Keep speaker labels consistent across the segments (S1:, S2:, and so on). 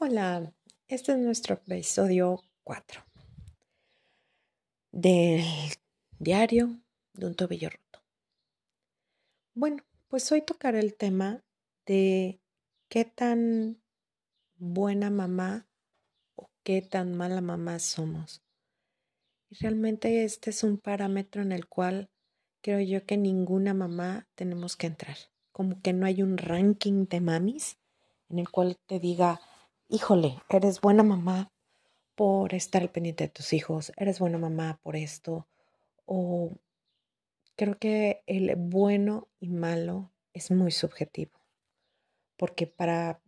S1: Hola, este es nuestro episodio 4 del diario de un tobillo roto. Bueno, pues hoy tocaré el tema de qué tan buena mamá o qué tan mala mamá somos. Y realmente este es un parámetro en el cual creo yo que ninguna mamá tenemos que entrar. Como que no hay un ranking de mamis en el cual te diga, híjole, eres buena mamá por estar al pendiente de tus hijos, eres buena mamá por esto, o creo que el bueno y malo es muy subjetivo, porque para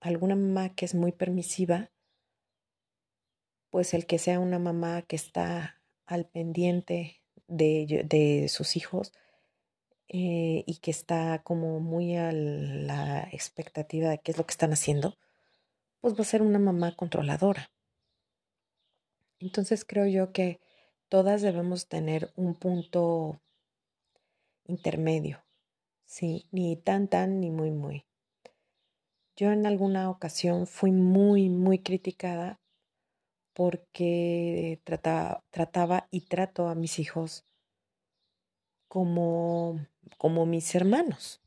S1: alguna mamá que es muy permisiva, pues el que sea una mamá que está al pendiente de, sus hijos eh, y que está como muy a la expectativa de qué es lo que están haciendo, pues va a ser una mamá controladora. Entonces creo yo que todas debemos tener un punto intermedio, sí, ni tan tan ni muy muy. Yo en alguna ocasión fui muy muy criticada porque trataba, trataba y trato a mis hijos como, como mis hermanos.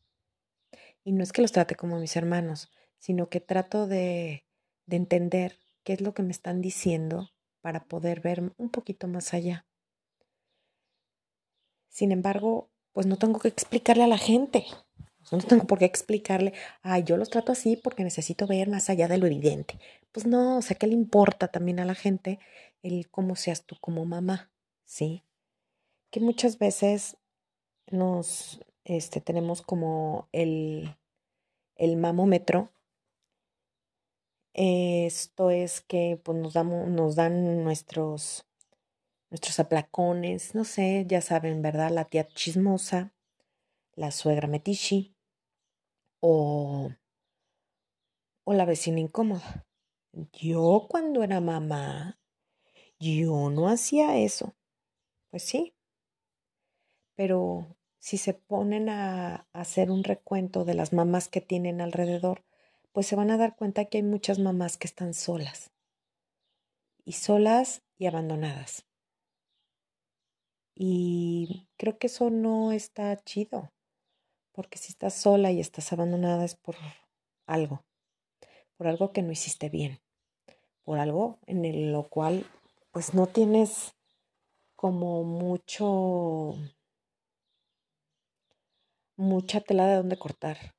S1: Y no es que los trate como mis hermanos, sino que trato de, de entender qué es lo que me están diciendo para poder ver un poquito más allá. Sin embargo, pues no tengo que explicarle a la gente. No tengo por qué explicarle, ay, yo los trato así porque necesito ver más allá de lo evidente. Pues no, o sea, ¿qué le importa también a la gente el cómo seas tú como mamá? ¿Sí? Que muchas veces nos este, tenemos como el, el mamómetro. Esto es que pues, nos, damos, nos dan nuestros, nuestros aplacones, no sé, ya saben, ¿verdad? La tía chismosa, la suegra metichi o, o la vecina incómoda. Yo cuando era mamá, yo no hacía eso. Pues sí, pero si se ponen a, hacer un recuento de las mamás que tienen alrededor, pues se van a dar cuenta que hay muchas mamás que están solas. Y solas y abandonadas. Y creo que eso no está chido, porque si estás sola y estás abandonada es por algo, por algo que no hiciste bien, por algo en lo cual pues no tienes como mucho mucha tela de donde cortar.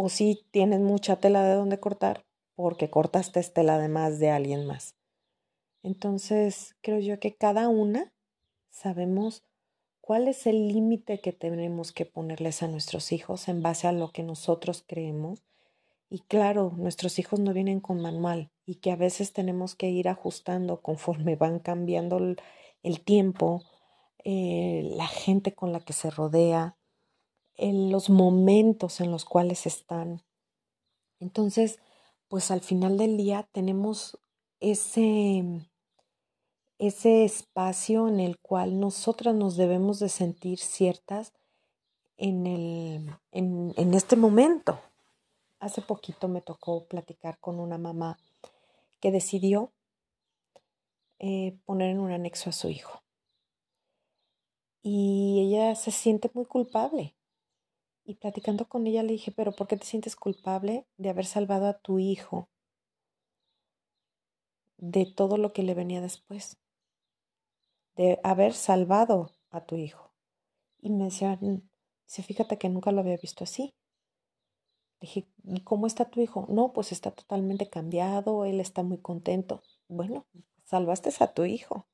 S1: O si tienes mucha tela de donde cortar porque cortaste tela de más de alguien más. Entonces, creo yo que cada una sabemos cuál es el límite que tenemos que ponerles a nuestros hijos en base a lo que nosotros creemos. Y claro, nuestros hijos no vienen con manual y que a veces tenemos que ir ajustando conforme van cambiando el, tiempo, eh, la gente con la que se rodea, en los momentos en los cuales están. Entonces, pues al final del día tenemos ese, ese espacio en el cual nosotras nos debemos de sentir ciertas en, el, en, en este momento. Hace poquito me tocó platicar con una mamá que decidió eh, poner en un anexo a su hijo. Y ella se siente muy culpable y platicando con ella le dije, pero ¿por qué te sientes culpable de haber salvado a tu hijo de todo lo que le venía después? De haber salvado a tu hijo. Y me decía, dice, fíjate que nunca lo había visto así. Le dije, ¿y cómo está tu hijo? No, pues está totalmente cambiado, él está muy contento. Bueno, salvaste a tu hijo.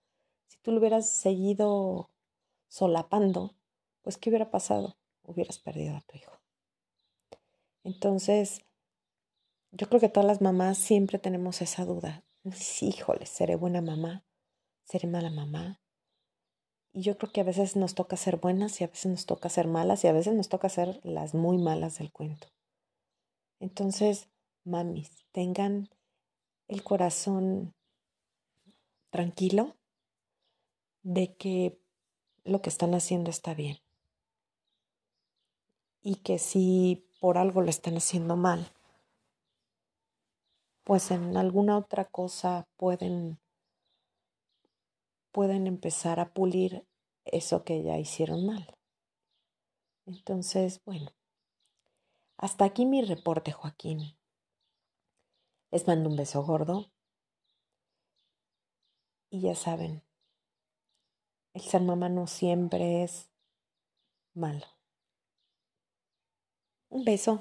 S1: Si tú lo hubieras seguido solapando, pues ¿qué hubiera pasado? Hubieras perdido a tu hijo. Entonces, yo creo que todas las mamás siempre tenemos esa duda. Sí, híjole, seré buena mamá, seré mala mamá. Y yo creo que a veces nos toca ser buenas y a veces nos toca ser malas y a veces nos toca ser las muy malas del cuento. Entonces, mamis, tengan el corazón tranquilo de que lo que están haciendo está bien y que si por algo lo están haciendo mal, pues en alguna otra cosa pueden pueden empezar a pulir eso que ya hicieron mal. Entonces, bueno, hasta aquí mi reporte, Joaquín. Les mando un beso gordo. Y ya saben, el ser mamá no siempre es malo. Un beso.